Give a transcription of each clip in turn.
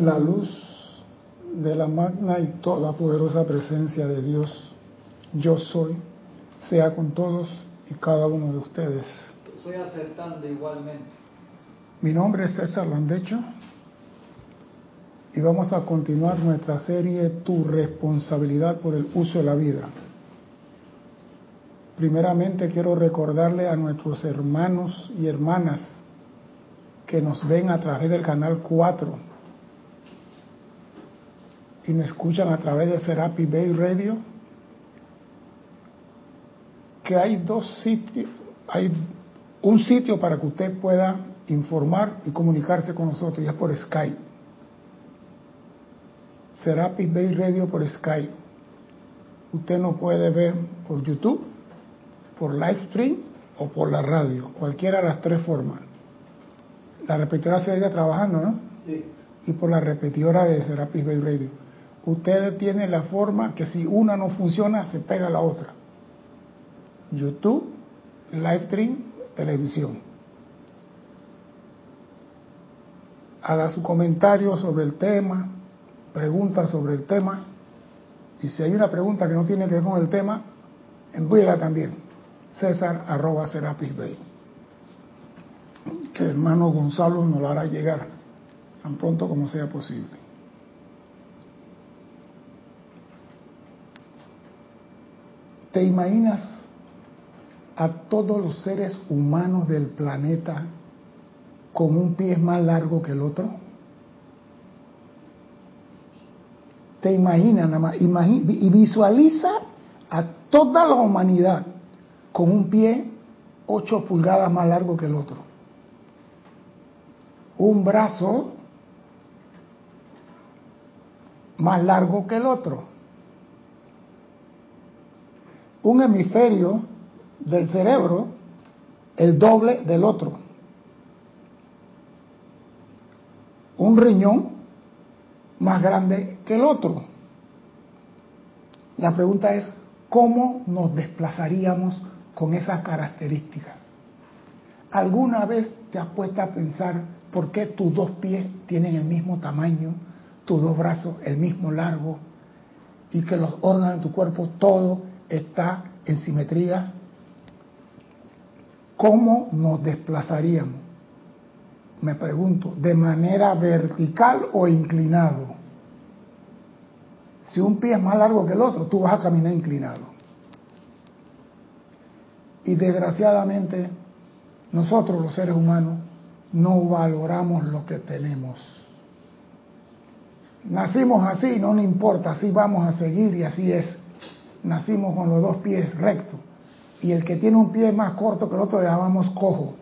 La luz de la magna y toda poderosa presencia de Dios, yo soy, sea con todos y cada uno de ustedes. Estoy aceptando igualmente. Mi nombre es César Landecho y vamos a continuar nuestra serie Tu responsabilidad por el uso de la vida. Primeramente quiero recordarle a nuestros hermanos y hermanas que nos ven a través del canal 4 y me escuchan a través de Serapi Bay Radio, que hay dos sitios, hay un sitio para que usted pueda informar y comunicarse con nosotros, y es por Skype. Serapi Bay Radio por Skype. Usted nos puede ver por YouTube, por Livestream o por la radio, cualquiera de las tres formas. La repetidora sigue trabajando, ¿no? Sí. Y por la repetidora de Serapis Bay Radio ustedes tienen la forma que si una no funciona, se pega la otra. YouTube, live stream, televisión. Haga su comentario sobre el tema, pregunta sobre el tema, y si hay una pregunta que no tiene que ver con el tema, envíela también. César arroba Serapis. Que hermano Gonzalo nos lo hará llegar tan pronto como sea posible. ¿Te imaginas a todos los seres humanos del planeta con un pie más largo que el otro? ¿Te imaginas nada más? y visualiza a toda la humanidad con un pie 8 pulgadas más largo que el otro. Un brazo más largo que el otro un hemisferio del cerebro el doble del otro. Un riñón más grande que el otro. La pregunta es, ¿cómo nos desplazaríamos con esas características? ¿Alguna vez te has puesto a pensar por qué tus dos pies tienen el mismo tamaño, tus dos brazos el mismo largo y que los órganos de tu cuerpo todo está en simetría, ¿cómo nos desplazaríamos? Me pregunto, ¿de manera vertical o inclinado? Si un pie es más largo que el otro, tú vas a caminar inclinado. Y desgraciadamente, nosotros los seres humanos no valoramos lo que tenemos. Nacimos así, no nos importa, así vamos a seguir y así es nacimos con los dos pies rectos. Y el que tiene un pie más corto que el otro le llamamos cojo.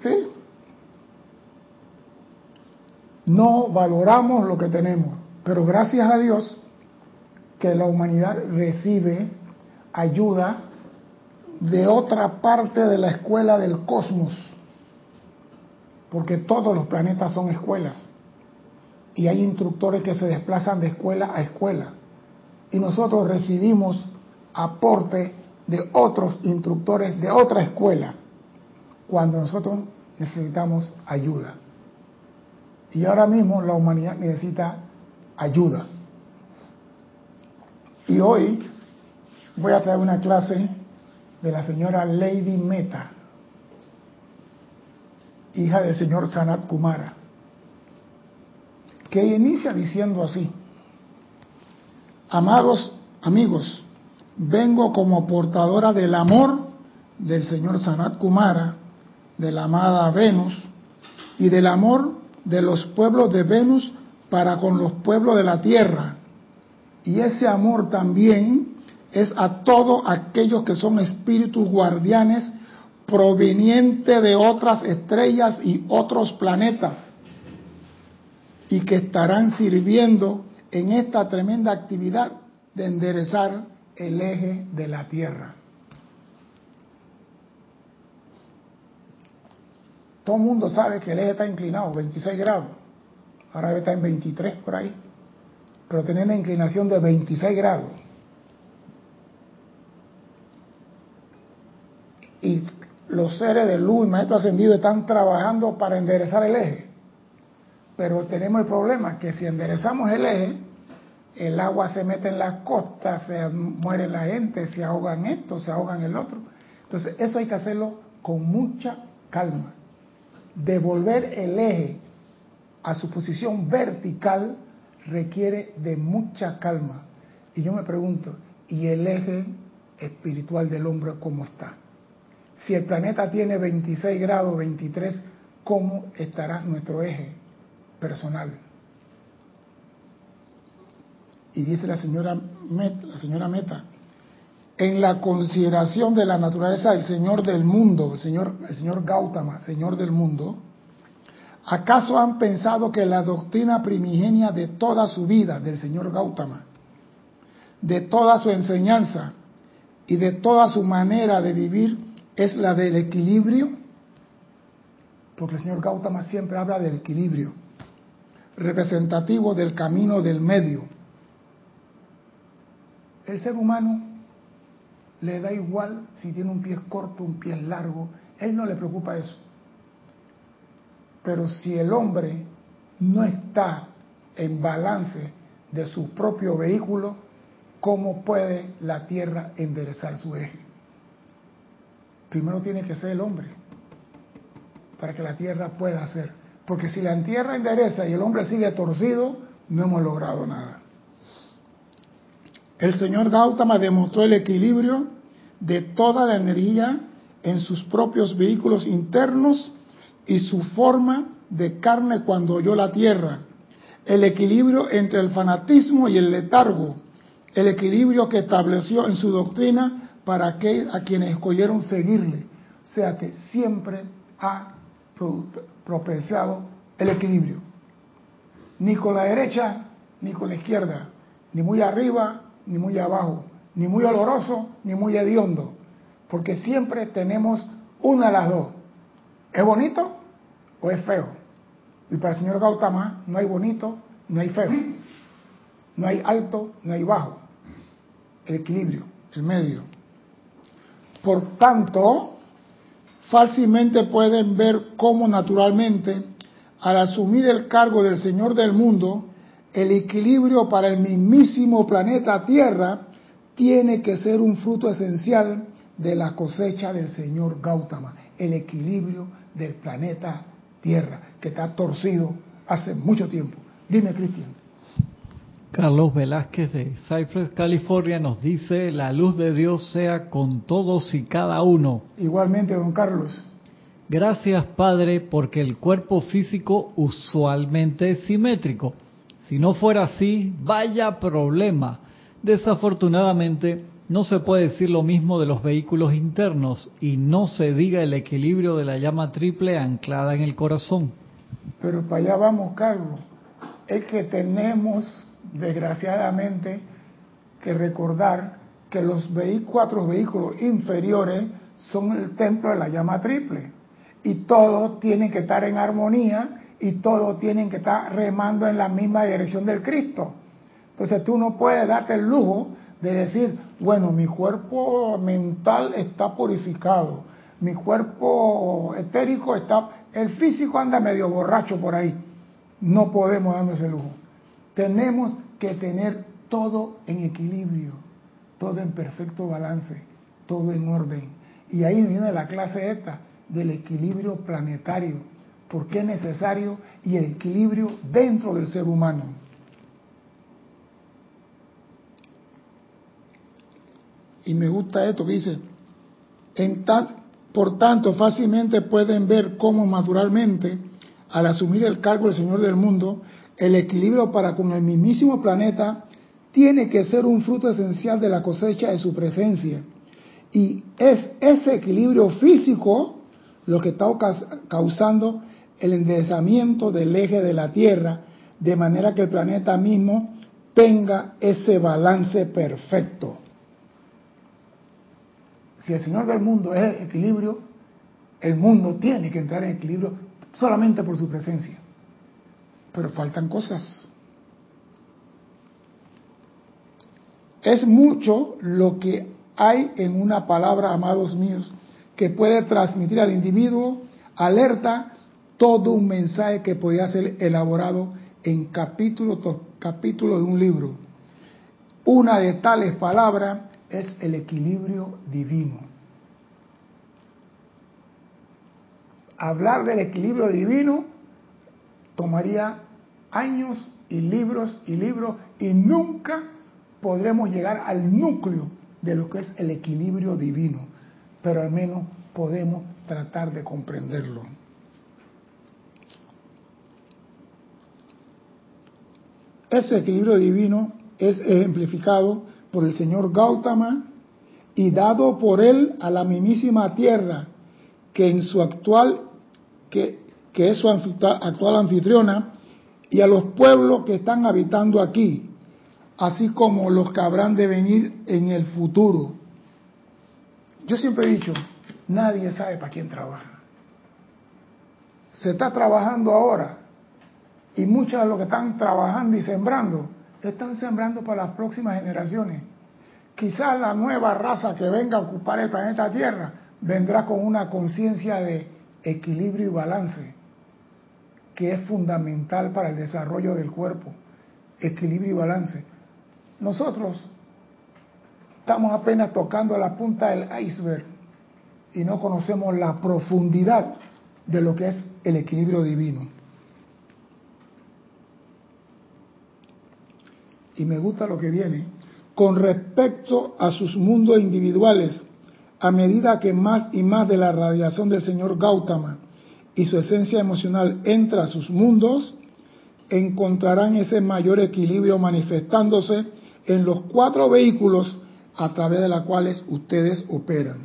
¿Sí? No valoramos lo que tenemos, pero gracias a Dios que la humanidad recibe ayuda de otra parte de la escuela del cosmos, porque todos los planetas son escuelas y hay instructores que se desplazan de escuela a escuela y nosotros recibimos aporte de otros instructores de otra escuela cuando nosotros necesitamos ayuda. Y ahora mismo la humanidad necesita ayuda. Y hoy voy a traer una clase de la señora Lady Meta, hija del señor Sanat Kumara, que inicia diciendo así. Amados amigos, vengo como portadora del amor del señor Sanat Kumara, de la amada Venus y del amor de los pueblos de Venus para con los pueblos de la tierra. Y ese amor también es a todos aquellos que son espíritus guardianes provenientes de otras estrellas y otros planetas y que estarán sirviendo en esta tremenda actividad de enderezar el eje de la Tierra. Todo el mundo sabe que el eje está inclinado, 26 grados. Ahora está en 23 por ahí. Pero tiene una inclinación de 26 grados. Y los seres de luz y maestro ascendido están trabajando para enderezar el eje. Pero tenemos el problema que si enderezamos el eje, el agua se mete en las costas, se muere la gente, se ahogan esto, se ahogan el otro. Entonces, eso hay que hacerlo con mucha calma. Devolver el eje a su posición vertical requiere de mucha calma. Y yo me pregunto, ¿y el eje espiritual del hombre cómo está? Si el planeta tiene 26 grados, 23, ¿cómo estará nuestro eje personal? Y dice la señora Meta, la señora Meta, en la consideración de la naturaleza del Señor del mundo, el señor, el señor Gautama, Señor del mundo, ¿acaso han pensado que la doctrina primigenia de toda su vida del señor Gautama, de toda su enseñanza y de toda su manera de vivir es la del equilibrio? Porque el señor Gautama siempre habla del equilibrio, representativo del camino del medio. El ser humano le da igual si tiene un pie corto, un pie largo, él no le preocupa eso. Pero si el hombre no está en balance de su propio vehículo, ¿cómo puede la Tierra enderezar su eje? Primero tiene que ser el hombre, para que la Tierra pueda hacer. Porque si la Tierra endereza y el hombre sigue torcido, no hemos logrado nada. El señor Gautama demostró el equilibrio de toda la energía en sus propios vehículos internos y su forma de carne cuando oyó la tierra, el equilibrio entre el fanatismo y el letargo, el equilibrio que estableció en su doctrina para aquel a quienes escogieron seguirle. O sea que siempre ha propiciado el equilibrio. Ni con la derecha, ni con la izquierda, ni muy arriba, ni muy abajo, ni muy oloroso, ni muy hediondo, porque siempre tenemos una de las dos. ¿Es bonito o es feo? Y para el señor Gautama no hay bonito, no hay feo, no hay alto, no hay bajo. El equilibrio, el medio. Por tanto, fácilmente pueden ver cómo naturalmente, al asumir el cargo del Señor del mundo, el equilibrio para el mismísimo planeta Tierra tiene que ser un fruto esencial de la cosecha del señor Gautama, el equilibrio del planeta Tierra, que está torcido hace mucho tiempo. Dime, Cristian. Carlos Velázquez de Cypress, California, nos dice, la luz de Dios sea con todos y cada uno. Igualmente, don Carlos. Gracias, Padre, porque el cuerpo físico usualmente es simétrico si no fuera así, vaya problema. Desafortunadamente, no se puede decir lo mismo de los vehículos internos y no se diga el equilibrio de la llama triple anclada en el corazón. Pero para allá vamos, Carlos. Es que tenemos, desgraciadamente, que recordar que los cuatro vehículos inferiores son el templo de la llama triple. Y todos tienen que estar en armonía y todos tienen que estar remando en la misma dirección del Cristo. Entonces tú no puedes darte el lujo de decir, bueno, mi cuerpo mental está purificado, mi cuerpo etérico está, el físico anda medio borracho por ahí. No podemos darnos ese lujo. Tenemos que tener todo en equilibrio, todo en perfecto balance, todo en orden. Y ahí viene la clase esta del equilibrio planetario porque es necesario y el equilibrio dentro del ser humano. Y me gusta esto que dice, en por tanto fácilmente pueden ver cómo naturalmente, al asumir el cargo del Señor del mundo, el equilibrio para con el mismísimo planeta tiene que ser un fruto esencial de la cosecha de su presencia. Y es ese equilibrio físico lo que está causando el enderezamiento del eje de la Tierra, de manera que el planeta mismo tenga ese balance perfecto. Si el Señor del mundo es el equilibrio, el mundo tiene que entrar en equilibrio solamente por su presencia. Pero faltan cosas. Es mucho lo que hay en una palabra, amados míos, que puede transmitir al individuo alerta todo un mensaje que podía ser elaborado en capítulo capítulo de un libro. Una de tales palabras es el equilibrio divino. Hablar del equilibrio divino tomaría años y libros y libros y nunca podremos llegar al núcleo de lo que es el equilibrio divino, pero al menos podemos tratar de comprenderlo. Ese equilibrio divino es ejemplificado por el señor Gautama y dado por él a la mismísima tierra que en su actual que, que es su actual anfitriona y a los pueblos que están habitando aquí, así como los que habrán de venir en el futuro. Yo siempre he dicho, nadie sabe para quién trabaja. Se está trabajando ahora y muchos de los que están trabajando y sembrando están sembrando para las próximas generaciones. Quizás la nueva raza que venga a ocupar el planeta Tierra vendrá con una conciencia de equilibrio y balance, que es fundamental para el desarrollo del cuerpo. Equilibrio y balance. Nosotros estamos apenas tocando la punta del iceberg y no conocemos la profundidad de lo que es el equilibrio divino. y me gusta lo que viene, con respecto a sus mundos individuales, a medida que más y más de la radiación del señor Gautama y su esencia emocional entra a sus mundos, encontrarán ese mayor equilibrio manifestándose en los cuatro vehículos a través de los cuales ustedes operan.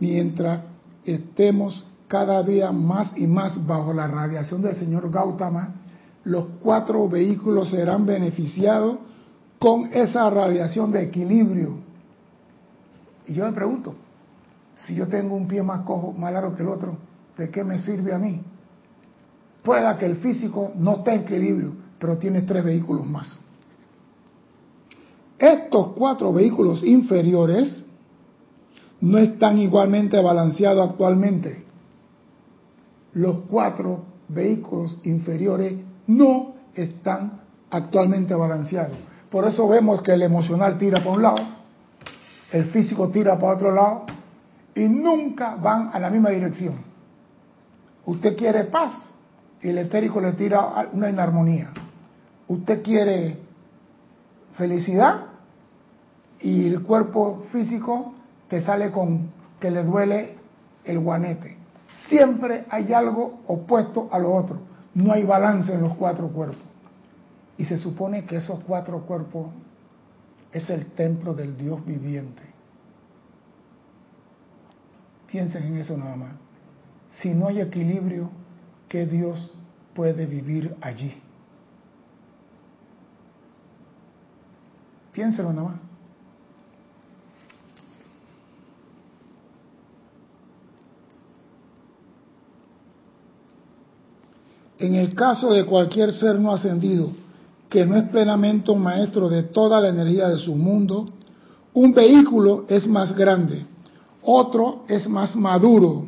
Mientras estemos cada día más y más bajo la radiación del señor Gautama, los cuatro vehículos serán beneficiados con esa radiación de equilibrio. Y yo me pregunto, si yo tengo un pie más cojo, más largo que el otro, ¿de qué me sirve a mí? Pueda que el físico no esté en equilibrio, pero tiene tres vehículos más. Estos cuatro vehículos inferiores no están igualmente balanceados actualmente. Los cuatro vehículos inferiores no están actualmente balanceados. Por eso vemos que el emocional tira para un lado, el físico tira para otro lado y nunca van a la misma dirección. Usted quiere paz y el etérico le tira una inarmonía. Usted quiere felicidad y el cuerpo físico te sale con que le duele el guanete. Siempre hay algo opuesto a lo otro. No hay balance en los cuatro cuerpos. Y se supone que esos cuatro cuerpos es el templo del Dios viviente. Piensen en eso nada más. Si no hay equilibrio, ¿qué Dios puede vivir allí? Piénselo nada más. En el caso de cualquier ser no ascendido, que no es plenamente un maestro de toda la energía de su mundo, un vehículo es más grande, otro es más maduro,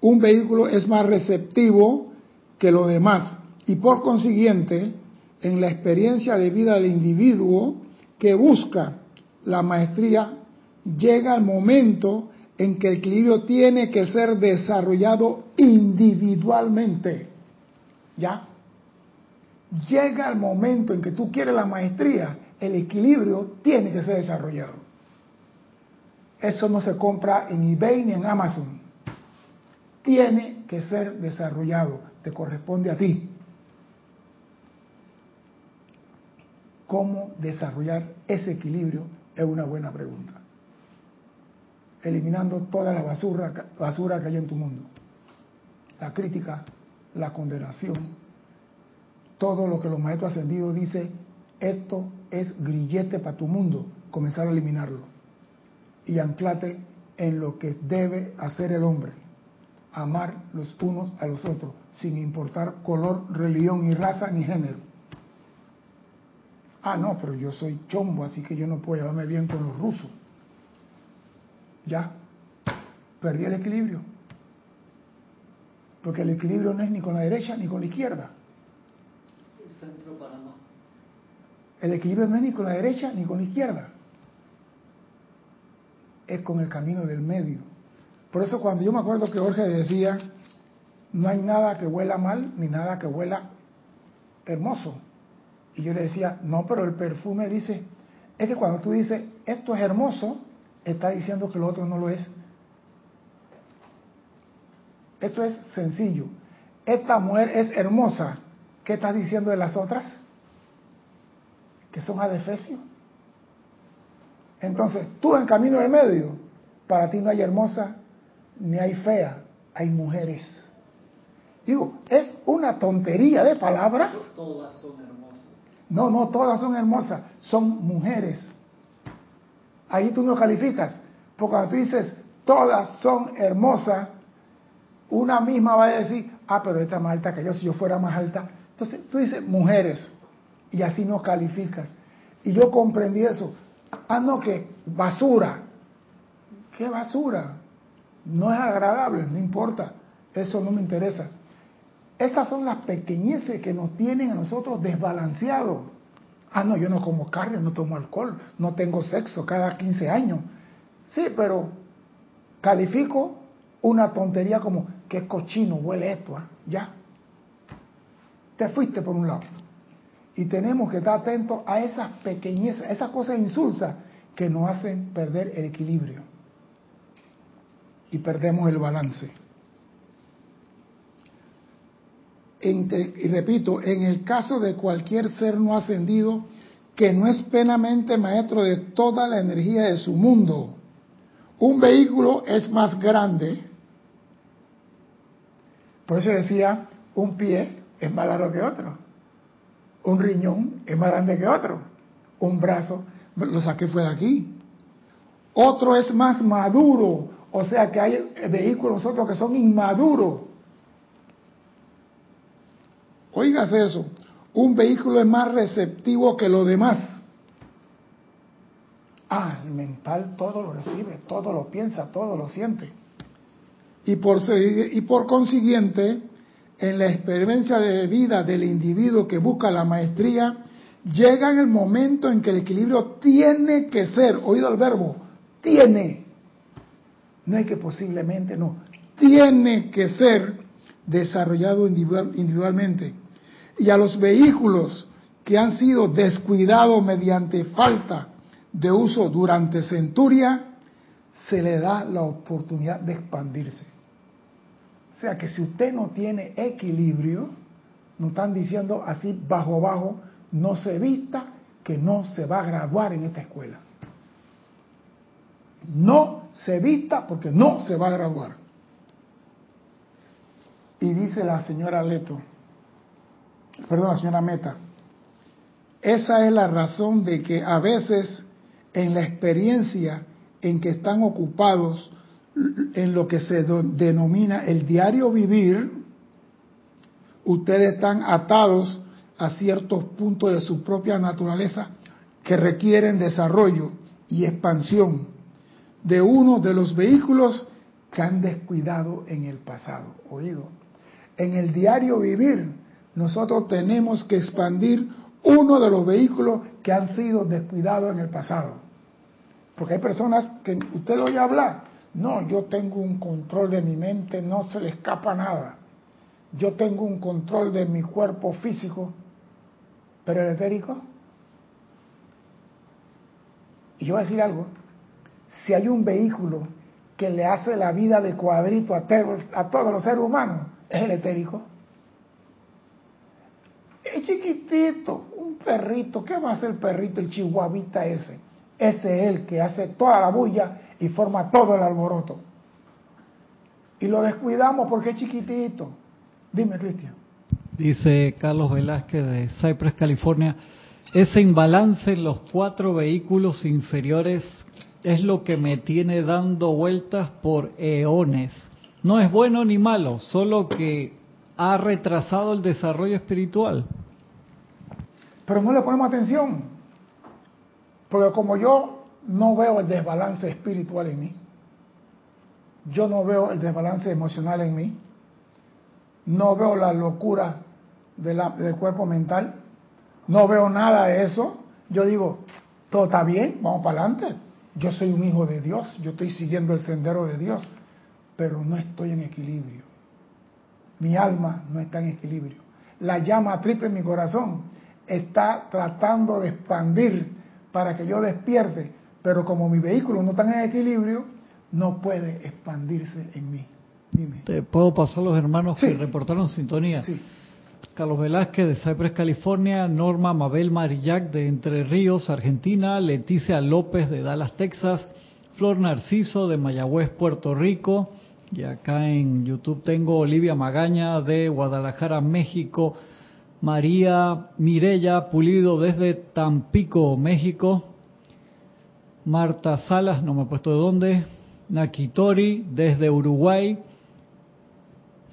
un vehículo es más receptivo que lo demás y por consiguiente, en la experiencia de vida del individuo que busca la maestría, llega el momento en que el equilibrio tiene que ser desarrollado individualmente. ¿Ya? Llega el momento en que tú quieres la maestría, el equilibrio tiene que ser desarrollado. Eso no se compra en eBay ni en Amazon. Tiene que ser desarrollado, te corresponde a ti. ¿Cómo desarrollar ese equilibrio? Es una buena pregunta. Eliminando toda la basura, basura que hay en tu mundo. La crítica, la condenación, todo lo que los maestros ascendidos dicen, esto es grillete para tu mundo, comenzar a eliminarlo y anclate en lo que debe hacer el hombre, amar los unos a los otros, sin importar color, religión, ni raza, ni género. Ah, no, pero yo soy chombo, así que yo no puedo llevarme bien con los rusos. Ya, perdí el equilibrio. Porque el equilibrio no es ni con la derecha ni con la izquierda. El centro Panamá. El equilibrio no es ni con la derecha ni con la izquierda. Es con el camino del medio. Por eso cuando yo me acuerdo que Jorge decía, no hay nada que huela mal ni nada que huela hermoso. Y yo le decía, no, pero el perfume dice, es que cuando tú dices, esto es hermoso, está diciendo que lo otro no lo es. Esto es sencillo. Esta mujer es hermosa. ¿Qué estás diciendo de las otras? Que son adefesios. Entonces, tú en camino del medio, para ti no hay hermosa ni hay fea, hay mujeres. Digo, es una tontería de palabras. Todas son hermosas. No, no, todas son hermosas, son mujeres. Ahí tú no calificas, porque cuando tú dices todas son hermosas, una misma va a decir, ah, pero esta es más alta que yo, si yo fuera más alta. Entonces tú dices mujeres, y así no calificas. Y yo comprendí eso. Ah, no, que basura. ¿Qué basura? No es agradable, no importa. Eso no me interesa. Esas son las pequeñeces que nos tienen a nosotros desbalanceados. Ah, no, yo no como carne, no tomo alcohol, no tengo sexo cada 15 años. Sí, pero califico una tontería como que cochino huele esto, ¿ah? ya. Te fuiste por un lado. Y tenemos que estar atentos a esas pequeñezas, esas cosas insulsas que nos hacen perder el equilibrio. Y perdemos el balance. y repito, en el caso de cualquier ser no ascendido que no es plenamente maestro de toda la energía de su mundo, un vehículo es más grande. Por eso decía, un pie es más largo que otro. Un riñón es más grande que otro. Un brazo, lo saqué fue de aquí. Otro es más maduro. O sea que hay vehículos otros que son inmaduros. Oigas eso, un vehículo es más receptivo que lo demás. Ah, el mental todo lo recibe, todo lo piensa, todo lo siente. Y por, y por consiguiente, en la experiencia de vida del individuo que busca la maestría, llega en el momento en que el equilibrio tiene que ser, oído el verbo, tiene, no es que posiblemente no, tiene que ser desarrollado individualmente. Y a los vehículos que han sido descuidados mediante falta de uso durante centuria, se le da la oportunidad de expandirse. O sea que si usted no tiene equilibrio, nos están diciendo así bajo bajo, no se vista que no se va a graduar en esta escuela. No se vista porque no se va a graduar. Y dice la señora Leto, perdón, señora Meta, esa es la razón de que a veces en la experiencia en que están ocupados en lo que se denomina el diario vivir, ustedes están atados a ciertos puntos de su propia naturaleza que requieren desarrollo y expansión de uno de los vehículos que han descuidado en el pasado. Oído, en el diario vivir nosotros tenemos que expandir uno de los vehículos que han sido descuidados en el pasado. Porque hay personas que usted oye hablar, no, yo tengo un control de mi mente, no se le escapa nada. Yo tengo un control de mi cuerpo físico, pero el etérico. Y yo voy a decir algo, si hay un vehículo que le hace la vida de cuadrito a, todos los seres humanos, es el etérico. Es chiquitito, un perrito. ¿Qué va a hacer el perrito, el chihuahuita ese? Ese es el que hace toda la bulla y forma todo el alboroto. Y lo descuidamos porque es chiquitito. Dime, Cristian. Dice Carlos Velázquez de Cypress, California, ese imbalance en los cuatro vehículos inferiores es lo que me tiene dando vueltas por eones. No es bueno ni malo, solo que ha retrasado el desarrollo espiritual. Pero no le ponemos atención, porque como yo no veo el desbalance espiritual en mí, yo no veo el desbalance emocional en mí, no veo la locura del cuerpo mental, no veo nada de eso, yo digo, todo está bien, vamos para adelante. Yo soy un hijo de Dios, yo estoy siguiendo el sendero de Dios, pero no estoy en equilibrio. Mi alma no está en equilibrio. La llama triple en mi corazón está tratando de expandir para que yo despierte, pero como mi vehículo no está en equilibrio, no puede expandirse en mí. Dime. Te puedo pasar los hermanos Sí. que reportaron sintonía. Sí. Carlos Velázquez de Cypress, California, Norma Mabel Marillac de Entre Ríos, Argentina, Leticia López de Dallas, Texas, Flor Narciso de Mayagüez, Puerto Rico, y acá en YouTube tengo Olivia Magaña de Guadalajara, México, María Mirella Pulido desde Tampico, México, Marta Salas, no me he puesto de dónde, Nakitori desde Uruguay,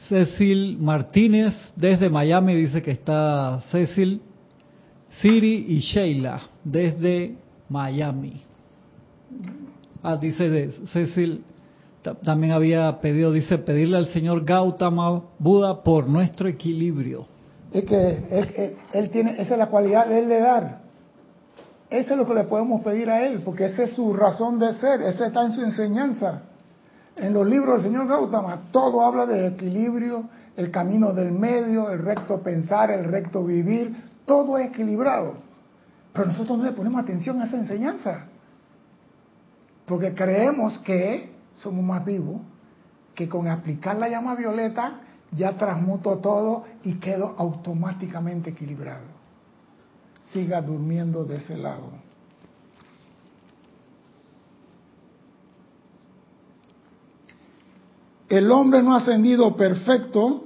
Cecil Martínez desde Miami dice que está Cecil, Siri y Sheila desde Miami. Ah, dice de Cecil, ta- también había pedido, dice, pedirle al señor Gautama Buda por nuestro equilibrio. Es que él, él- él tiene, esa es la cualidad de él de dar. Eso es lo que le podemos pedir a él, porque esa es su razón de ser, esa está en su enseñanza. En los libros del señor Gautama todo habla de equilibrio, el camino del medio, el recto pensar, el recto vivir, todo es equilibrado. Pero nosotros no le ponemos atención a esa enseñanza, porque creemos que somos más vivos, que con aplicar la llama violeta ya transmuto todo y quedo automáticamente equilibrado. Siga durmiendo de ese lado. El hombre no ascendido perfecto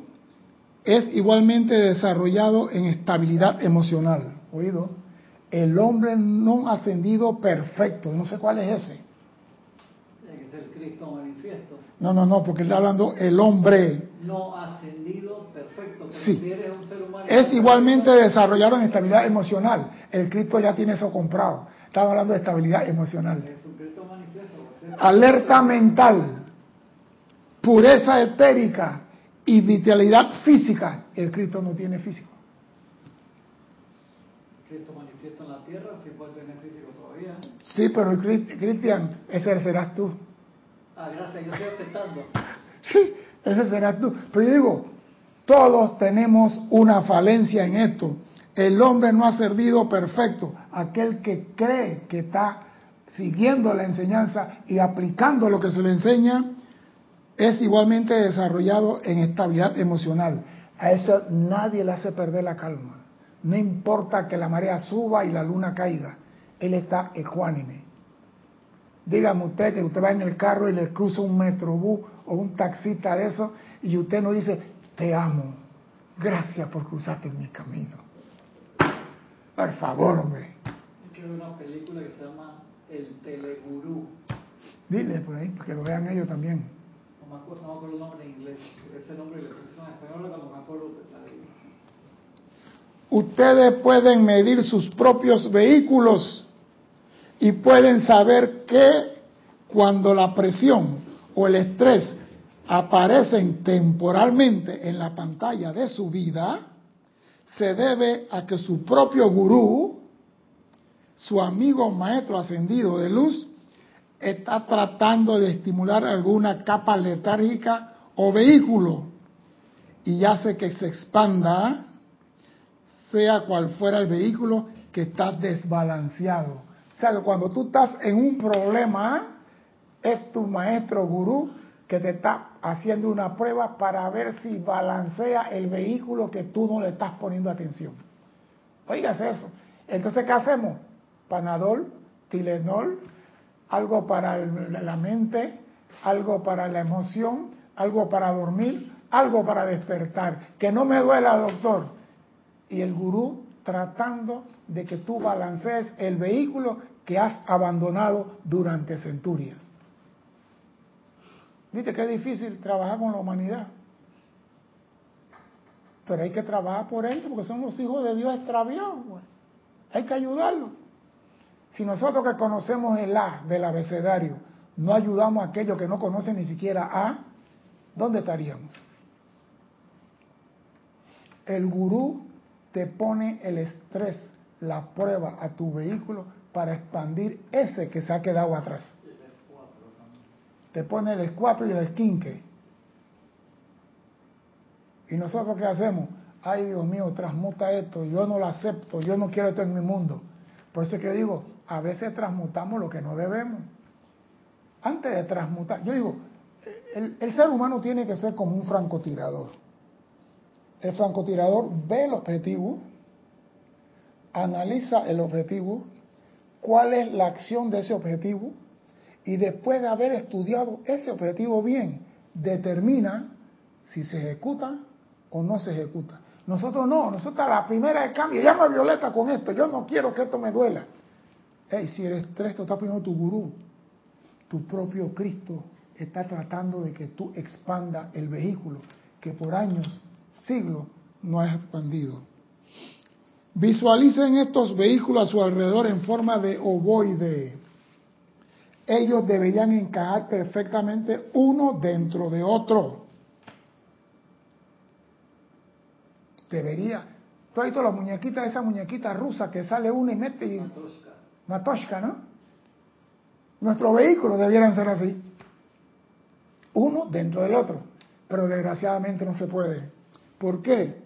es igualmente desarrollado en estabilidad emocional. ¿Oído? El hombre no ascendido perfecto, no sé cuál es ese. Tiene que ser Cristo manifiesto. No, no, no, porque está hablando el hombre. No ascendido Sí. Es igualmente desarrollado en estabilidad emocional. El Cristo ya tiene eso comprado. Estaba hablando de estabilidad emocional. Alerta mental, pureza etérica y vitalidad física. El Cristo no tiene físico. Cristo manifiesto en la tierra, si puede tener físico todavía. Sí, pero Cristian, ese serás tú. Ah, gracias, yo estoy aceptando. Sí, ese serás tú. Pero yo digo, todos tenemos una falencia en esto. El hombre no ha servido perfecto. Aquel que cree que está siguiendo la enseñanza y aplicando lo que se le enseña, es igualmente desarrollado en estabilidad emocional. A eso nadie le hace perder la calma. No importa que la marea suba y la luna caiga. Él está ecuánime. Dígame usted que usted va en el carro y le cruza un metrobús o un taxista de eso y usted no dice, te amo, gracias por cruzarte en mi camino. Por favor, hombre. Es una película que se llama El Telegurú. Dile por ahí, para que lo vean ellos también. No me acuerdo, no me acuerdo el nombre en inglés. Ese nombre le pusieron en español cuando me acuerdo la. Ustedes pueden medir sus propios vehículos y pueden saber que cuando la presión o el estrés aparecen temporalmente en la pantalla de su vida, se debe a que su propio gurú, su amigo maestro ascendido de luz, está tratando de estimular alguna capa letárgica o vehículo y hace que se expanda sea cual fuera el vehículo que está desbalanceado. O sea que cuando tú estás en un problema, es tu maestro gurú que te está haciendo una prueba para ver si balancea el vehículo que tú no le estás poniendo atención. Oigas eso. Entonces, ¿qué hacemos? Panadol, Tilenol, algo para la mente, algo para la emoción, algo para dormir, algo para despertar. Que no me duela, doctor y el gurú tratando de que tú balancees el vehículo que has abandonado durante centurias. Viste es difícil trabajar con la humanidad. Pero hay que trabajar por ellos porque son los hijos de Dios extraviados. pues. Hay que ayudarlos. Si nosotros que conocemos el A del abecedario no ayudamos a aquellos que no conocen ni siquiera A, ¿dónde estaríamos? El gurú te pone el estrés, la prueba a tu vehículo para expandir ese que se ha quedado atrás. Te pone el escuatro y el esquinque. ¿Y nosotros qué hacemos? Ay, Dios mío, transmuta esto, yo no lo acepto, yo no quiero esto en mi mundo. Por eso es que digo, a veces transmutamos lo que no debemos. Antes de transmutar, yo digo, el ser humano tiene que ser como un francotirador. El francotirador ve el objetivo, analiza el objetivo, cuál es la acción de ese objetivo y después de haber estudiado ese objetivo bien, determina si se ejecuta o no se ejecuta. Nosotros no, nosotros a la primera de cambio, llama Violeta con esto, yo no quiero que esto me duela. Hey, si eres tres, te está pidiendo tu gurú, tu propio Cristo está tratando de que tú expanda el vehículo que por años, siglos, no has expandido. Visualicen estos vehículos a su alrededor en forma de ovoide. Ellos deberían encajar perfectamente uno dentro de otro. Debería. Tú has visto la muñequita, esa muñequita rusa que sale una y mete y... Matoshka. Matoshka, ¿no? Nuestros vehículos debieran ser así. Uno dentro del otro. Pero desgraciadamente no se puede. ¿Por qué?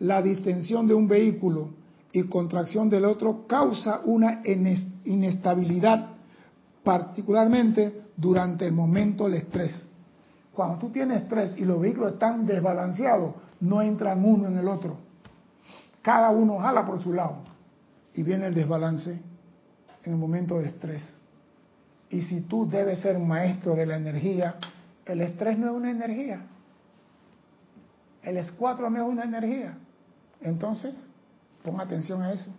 La distensión de un vehículo y contracción del otro causa una inestabilidad, particularmente durante el momento del estrés. Cuando tú tienes estrés y los vehículos están desbalanceados, no entran uno en el otro. Cada uno jala por su lado. Y viene el desbalance en el momento de estrés. Y si tú debes ser maestro de la energía, el estrés no es una energía. El S4 no es una energía. Entonces, pon atención a eso.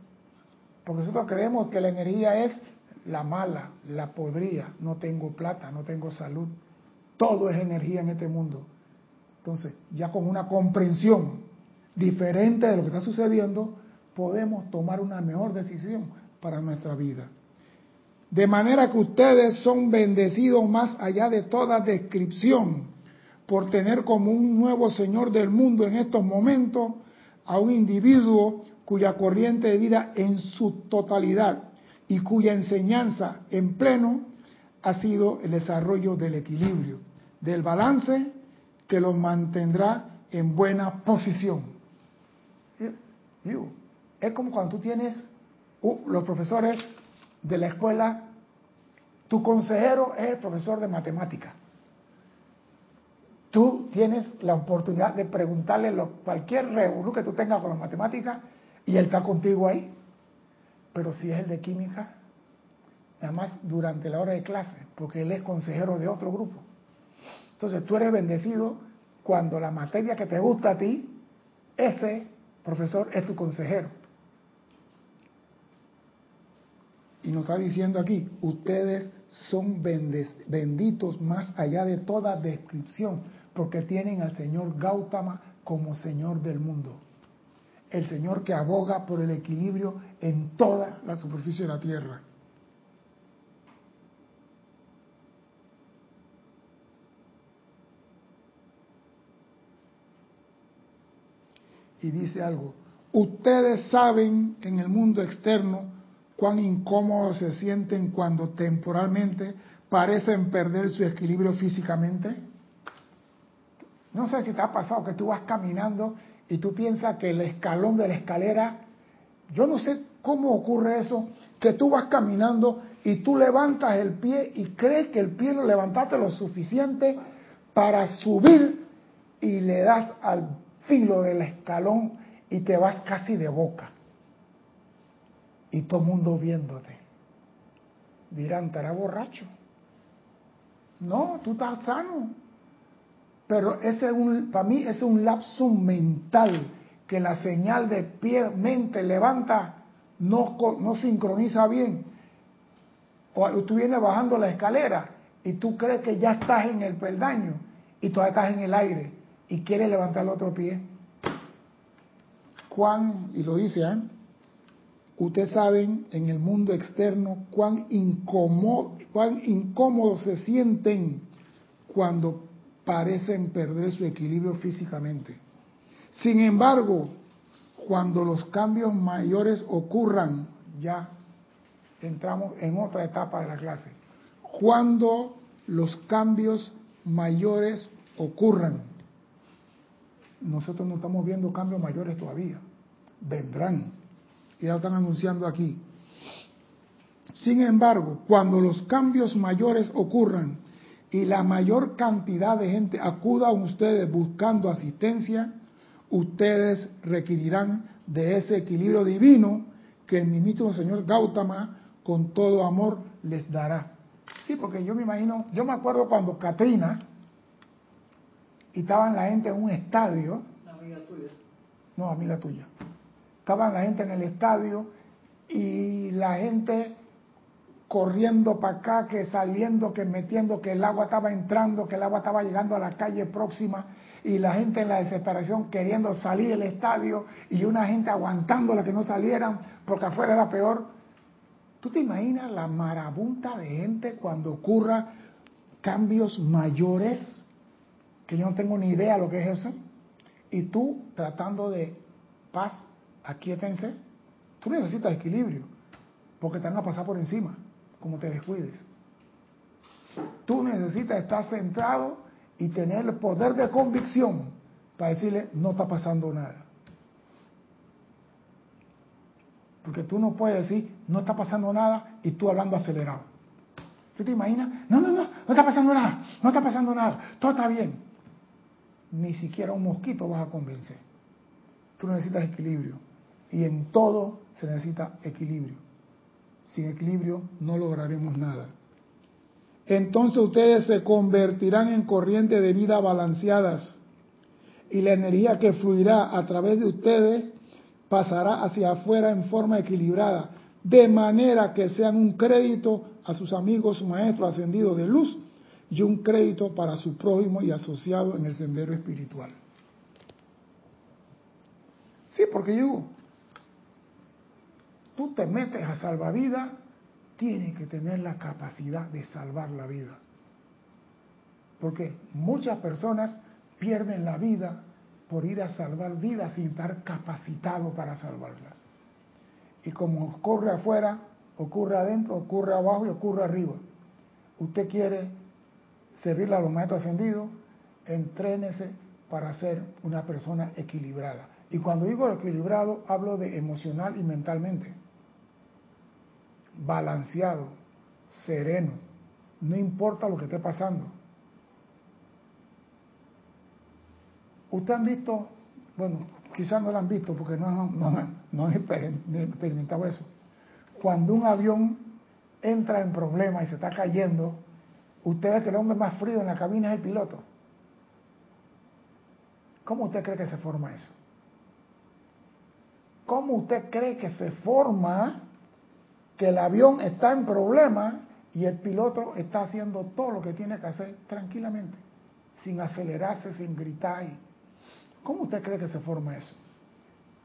Porque nosotros creemos que la energía es la mala, la podría, no tengo plata, no tengo salud. Todo es energía en este mundo. Entonces, ya con una comprensión diferente de lo que está sucediendo, podemos tomar una mejor decisión para nuestra vida. De manera que ustedes son bendecidos más allá de toda descripción por tener como un nuevo Señor del mundo en estos momentos a un individuo cuya corriente de vida en su totalidad y cuya enseñanza en pleno ha sido el desarrollo del equilibrio, del balance que los mantendrá en buena posición. Es como cuando tú tienes los profesores de la escuela, tu consejero es el profesor de matemática. Tú tienes la oportunidad de preguntarle lo, cualquier reunión que tú tengas con la matemática y él está contigo ahí. Pero si es el de química, nada más durante la hora de clase, porque él es consejero de otro grupo. Entonces tú eres bendecido cuando la materia que te gusta a ti, ese profesor es tu consejero. Y nos está diciendo aquí, ustedes son benditos más allá de toda descripción, porque tienen al Señor Gautama como Señor del mundo. El Señor que aboga por el equilibrio en toda la superficie de la tierra. Y dice algo, ustedes saben en el mundo externo cuán incómodos se sienten cuando temporalmente parecen perder su equilibrio físicamente. No sé si te ha pasado que tú vas caminando y tú piensas que el escalón de la escalera, yo no sé cómo ocurre eso, que tú vas caminando y tú levantas el pie y crees que el pie lo levantaste lo suficiente para subir y le das al filo del escalón y te vas casi de boca y todo el mundo viéndote. Dirán, estará borracho. No, tú estás sano. Pero ese es un, para mí es un lapso mental que la señal de pie, mente, levanta, no, no sincroniza bien. O tú vienes bajando la escalera y tú crees que ya estás en el peldaño y todavía estás en el aire y quieres levantar el otro pie. Juan, y lo dice, ¿eh? Ustedes saben en el mundo externo cuán incómodo, cuán incómodos se sienten cuando parecen perder su equilibrio físicamente. Sin embargo, cuando los cambios mayores ocurran, ya entramos en otra etapa de la clase, cuando los cambios mayores ocurran. Nosotros no estamos viendo cambios mayores todavía, vendrán, y ya lo están anunciando aquí. Sin embargo, cuando los cambios mayores ocurran y la mayor cantidad de gente acuda a ustedes buscando asistencia, ustedes requerirán de ese equilibrio divino que el mismo Señor Gautama con todo amor les dará. Sí, porque yo me imagino, yo me acuerdo cuando Katrina y estaban la gente en un estadio. Amiga tuya. No, amiga tuya. Estaban la gente en el estadio y la gente corriendo para acá, que saliendo, que metiendo, que el agua estaba entrando, que el agua estaba llegando a la calle próxima y la gente en la desesperación queriendo salir del estadio y una gente aguantando la que no salieran porque afuera era peor. ¿Tú te imaginas la marabunta de gente cuando ocurra cambios mayores? Que yo no tengo ni idea lo que es eso. Y tú tratando de paz, aquíétense. Tú necesitas equilibrio porque te van a pasar por encima como te descuides. Tú necesitas estar centrado y tener el poder de convicción para decirle, no está pasando nada. Porque tú no puedes decir, no está pasando nada y tú hablando acelerado. ¿Tú te imaginas? No, no, no, no está pasando nada, no está pasando nada, todo está bien. Ni siquiera un mosquito vas a convencer. Tú necesitas equilibrio. Y en todo se necesita equilibrio. Sin equilibrio no lograremos nada. Entonces ustedes se convertirán en corrientes de vida balanceadas y la energía que fluirá a través de ustedes pasará hacia afuera en forma equilibrada, de manera que sean un crédito a sus amigos maestros ascendidos de luz y un crédito para su prójimo y asociado en el sendero espiritual. Sí, porque yo tú te metes a salvavidas, tienes que tener la capacidad de salvar la vida. Porque muchas personas pierden la vida por ir a salvar vidas sin estar capacitado para salvarlas. Y como ocurre afuera, ocurre adentro, ocurre abajo y ocurre arriba. Usted quiere servirle a los maestros ascendidos, entrénese para ser una persona equilibrada. Y cuando digo equilibrado, hablo de emocional y mentalmente balanceado, sereno, no importa lo que esté pasando. Ustedes han visto, bueno, quizás no lo han visto porque no, no, han experimentado eso. Cuando un avión entra en problemas y se está cayendo, usted ve que el hombre más frío en la cabina es el piloto. ¿Cómo usted cree que se forma eso? ¿Cómo usted cree que se forma que el avión está en problema y el piloto está haciendo todo lo que tiene que hacer tranquilamente, sin acelerarse, sin gritar. ¿Cómo usted cree que se forma eso?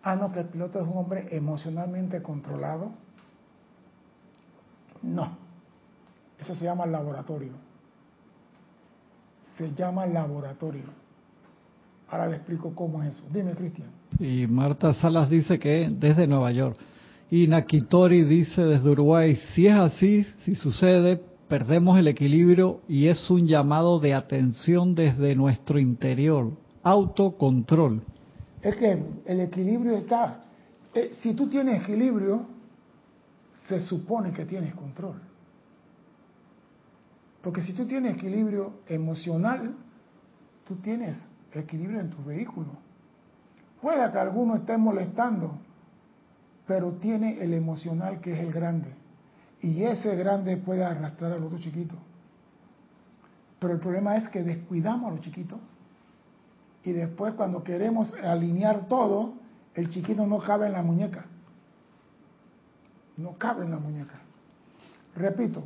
Ah, no, que el piloto es un hombre emocionalmente controlado. No, eso se llama laboratorio. Se llama laboratorio. Ahora le explico cómo es eso. Dime, Cristian. Y Marta Salas dice que desde Nueva York. Y Nakitori dice desde Uruguay, si es así, si sucede, perdemos el equilibrio y es un llamado de atención desde nuestro interior, autocontrol. Es que el equilibrio está, eh, si tú tienes equilibrio, se supone que tienes control. Porque si tú tienes equilibrio emocional, tú tienes equilibrio en tu vehículo. Puede que alguno esté molestando, pero tiene el emocional que es el grande. Y ese grande puede arrastrar al otro chiquito. Pero el problema es que descuidamos a los chiquitos. Y después cuando queremos alinear todo, el chiquito no cabe en la muñeca. No cabe en la muñeca. Repito,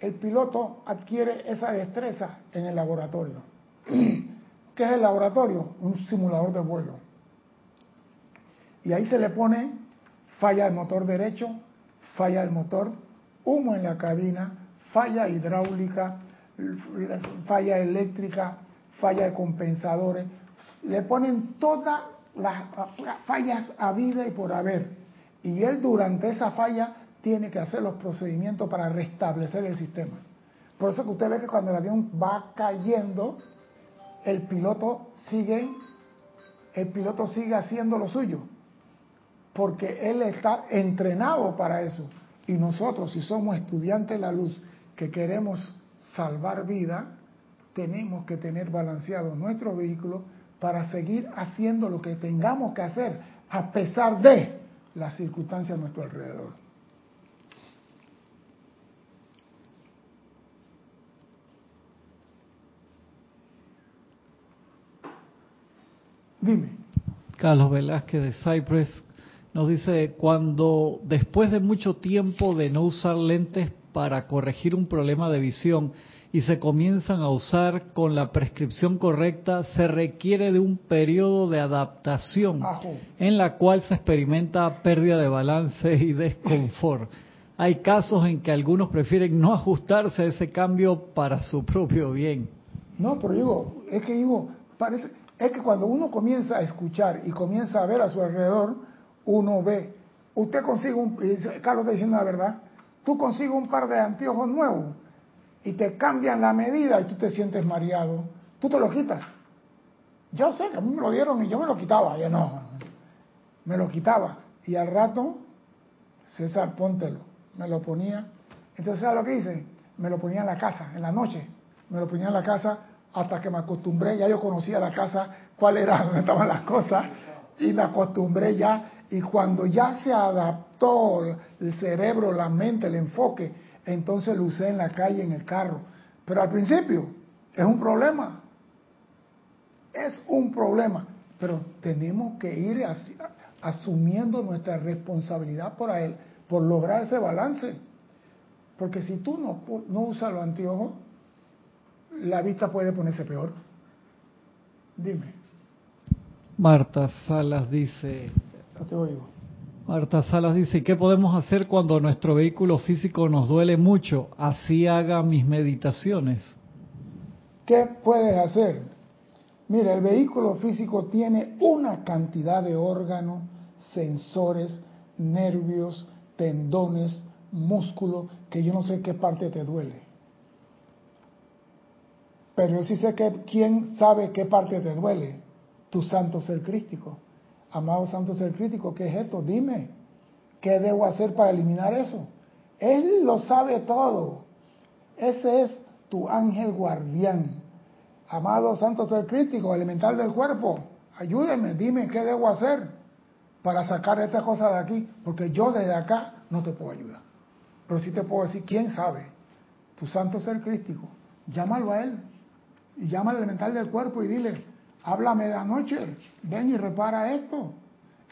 el piloto adquiere esa destreza en el laboratorio. ¿Qué es el laboratorio? Un simulador de vuelo. Y ahí se le pone falla el motor derecho, falla el motor, humo en la cabina, falla hidráulica, falla eléctrica, falla de compensadores. Le ponen toda las fallas a vida y por haber. Y él durante esa falla tiene que hacer los procedimientos para restablecer el sistema. Por eso que usted ve que cuando el avión va cayendo, el piloto sigue, el piloto sigue haciendo lo suyo, porque él está entrenado para eso. Y nosotros, si somos estudiantes de la luz, que queremos salvar vida, tenemos que tener balanceado nuestro vehículo para seguir haciendo lo que tengamos que hacer, a pesar de las circunstancias a nuestro alrededor. Dime. Carlos Velázquez de Cypress nos dice, cuando después de mucho tiempo de no usar lentes para corregir un problema de visión y se comienzan a usar con la prescripción correcta, se requiere de un periodo de adaptación en la cual se experimenta pérdida de balance y desconfort. Hay casos en que algunos prefieren no ajustarse a ese cambio para su propio bien. No, pero digo, es que digo, parece, es que cuando uno comienza a escuchar y comienza a ver a su alrededor, uno ve, usted consigue un, Carlos está diciendo la verdad, tú consigues un par de anteojos nuevos y te cambian la medida y tú te sientes mareado, tú te lo quitas. Yo sé que a mí me lo dieron y yo me lo quitaba, yo no, me lo quitaba. Y al rato, César, póntelo, me lo ponía. Entonces, ¿sabes lo que hice? Me lo ponía en la casa, en la noche, me lo ponía en la casa hasta que me acostumbré, ya yo conocía la casa, cuál era, donde estaban las cosas, y me acostumbré ya, y cuando ya se adaptó el cerebro, la mente, el enfoque, entonces lo usé en la calle, en el carro. Pero al principio es un problema, es un problema, pero tenemos que ir asumiendo nuestra responsabilidad por él, por lograr ese balance. Porque si tú no, no usas los anteojos, la vista puede ponerse peor. Dime. Marta Salas dice. No te oigo. Marta Salas dice, ¿qué podemos hacer cuando nuestro vehículo físico nos duele mucho? Así haga mis meditaciones. ¿Qué puedes hacer? Mira, el vehículo físico tiene una cantidad de órganos, sensores, nervios, tendones, músculos, que yo no sé qué parte te duele. Pero yo sí sé que quién sabe qué parte te duele. Tu santo ser crítico. Amado santo ser crítico, ¿qué es esto? Dime, ¿qué debo hacer para eliminar eso? Él lo sabe todo. Ese es tu ángel guardián. Amado santo ser crítico, elemental del cuerpo, ayúdeme, dime qué debo hacer para sacar esta cosa de aquí, porque yo desde acá no te puedo ayudar. Pero sí te puedo decir, ¿quién sabe? Tu santo ser crítico, llámalo a él y llama al elemental del cuerpo y dile, háblame de anoche, ven y repara esto.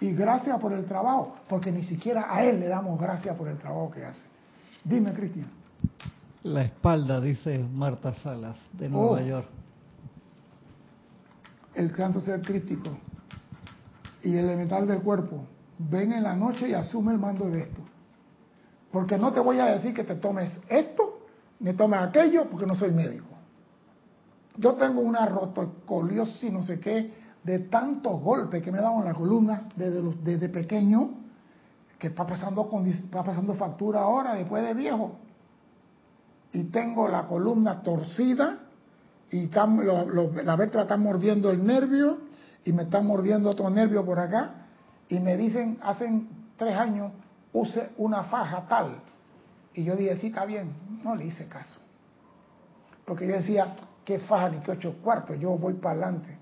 Y gracias por el trabajo, porque ni siquiera a él le damos gracias por el trabajo que hace. Dime, Cristian. La espalda, dice Marta Salas, de Nueva oh. York. El canto ser crítico y el elemental del cuerpo, ven en la noche y asume el mando de esto. Porque no te voy a decir que te tomes esto, ni tomes aquello, porque no soy médico. Yo tengo una rotocoliosis, no sé qué, de tantos golpes que me en la columna desde, desde pequeño, que está pasando, con, está pasando factura ahora, después de viejo. Y tengo la columna torcida y la vértebra está mordiendo el nervio y me está mordiendo otro nervio por acá. Y me dicen, hacen tres años, use una faja tal. Y yo dije, sí, está bien. No le hice caso. Porque yo decía, qué faja ni qué ocho cuartos, yo voy para adelante.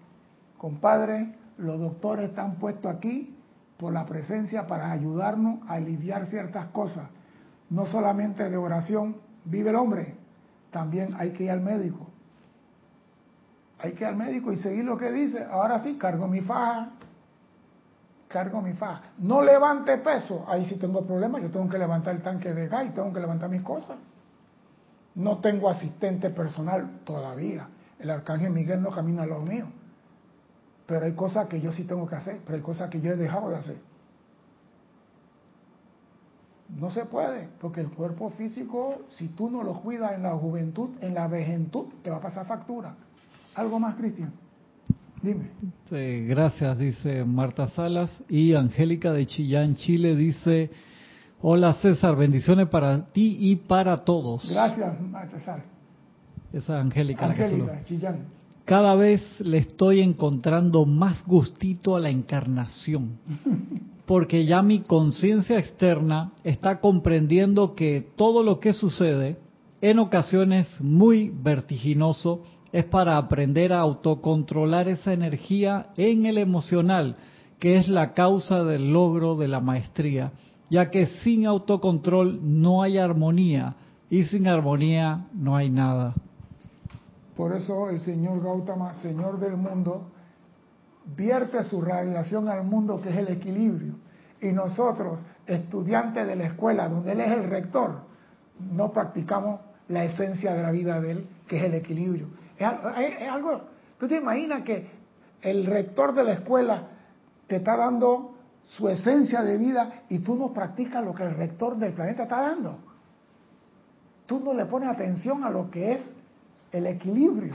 Compadre, los doctores están puestos aquí por la presencia para ayudarnos a aliviar ciertas cosas. No solamente de oración vive el hombre, también hay que ir al médico. Hay que ir al médico y seguir lo que dice. Ahora sí, cargo mi faja, cargo mi faja. No levante peso, ahí sí tengo problemas, yo tengo que levantar el tanque de gas y tengo que levantar mis cosas. No tengo asistente personal todavía. El arcángel Miguel no camina a lo mío. Pero hay cosas que yo sí tengo que hacer, pero hay cosas que yo he dejado de hacer. No se puede, porque el cuerpo físico, si tú no lo cuidas en la juventud, en la vejentud, te va a pasar factura. ¿Algo más, Cristian? Dime. Gracias, dice Marta Salas. Y Angélica de Chillán, Chile, dice, hola César, bendiciones para ti y para todos. Gracias, Salas. Esa es Angélica. Angélica, Chillán. Cada vez le estoy encontrando más gustito a la encarnación, porque ya mi conciencia externa está comprendiendo que todo lo que sucede, en ocasiones muy vertiginoso, es para aprender a autocontrolar esa energía en el emocional, que es la causa del logro de la maestría, ya que sin autocontrol no hay armonía y sin armonía no hay nada. Por eso el señor Gautama, señor del mundo, vierte su radiación al mundo que es el equilibrio. Y nosotros, estudiantes de la escuela, donde él es el rector, no practicamos la esencia de la vida de él, que es el equilibrio. Es, al- es- es algo, tú te imaginas que el rector de la escuela te está dando su esencia de vida y tú no practicas lo que el rector del planeta está dando. Tú no le pones atención a lo que es el equilibrio.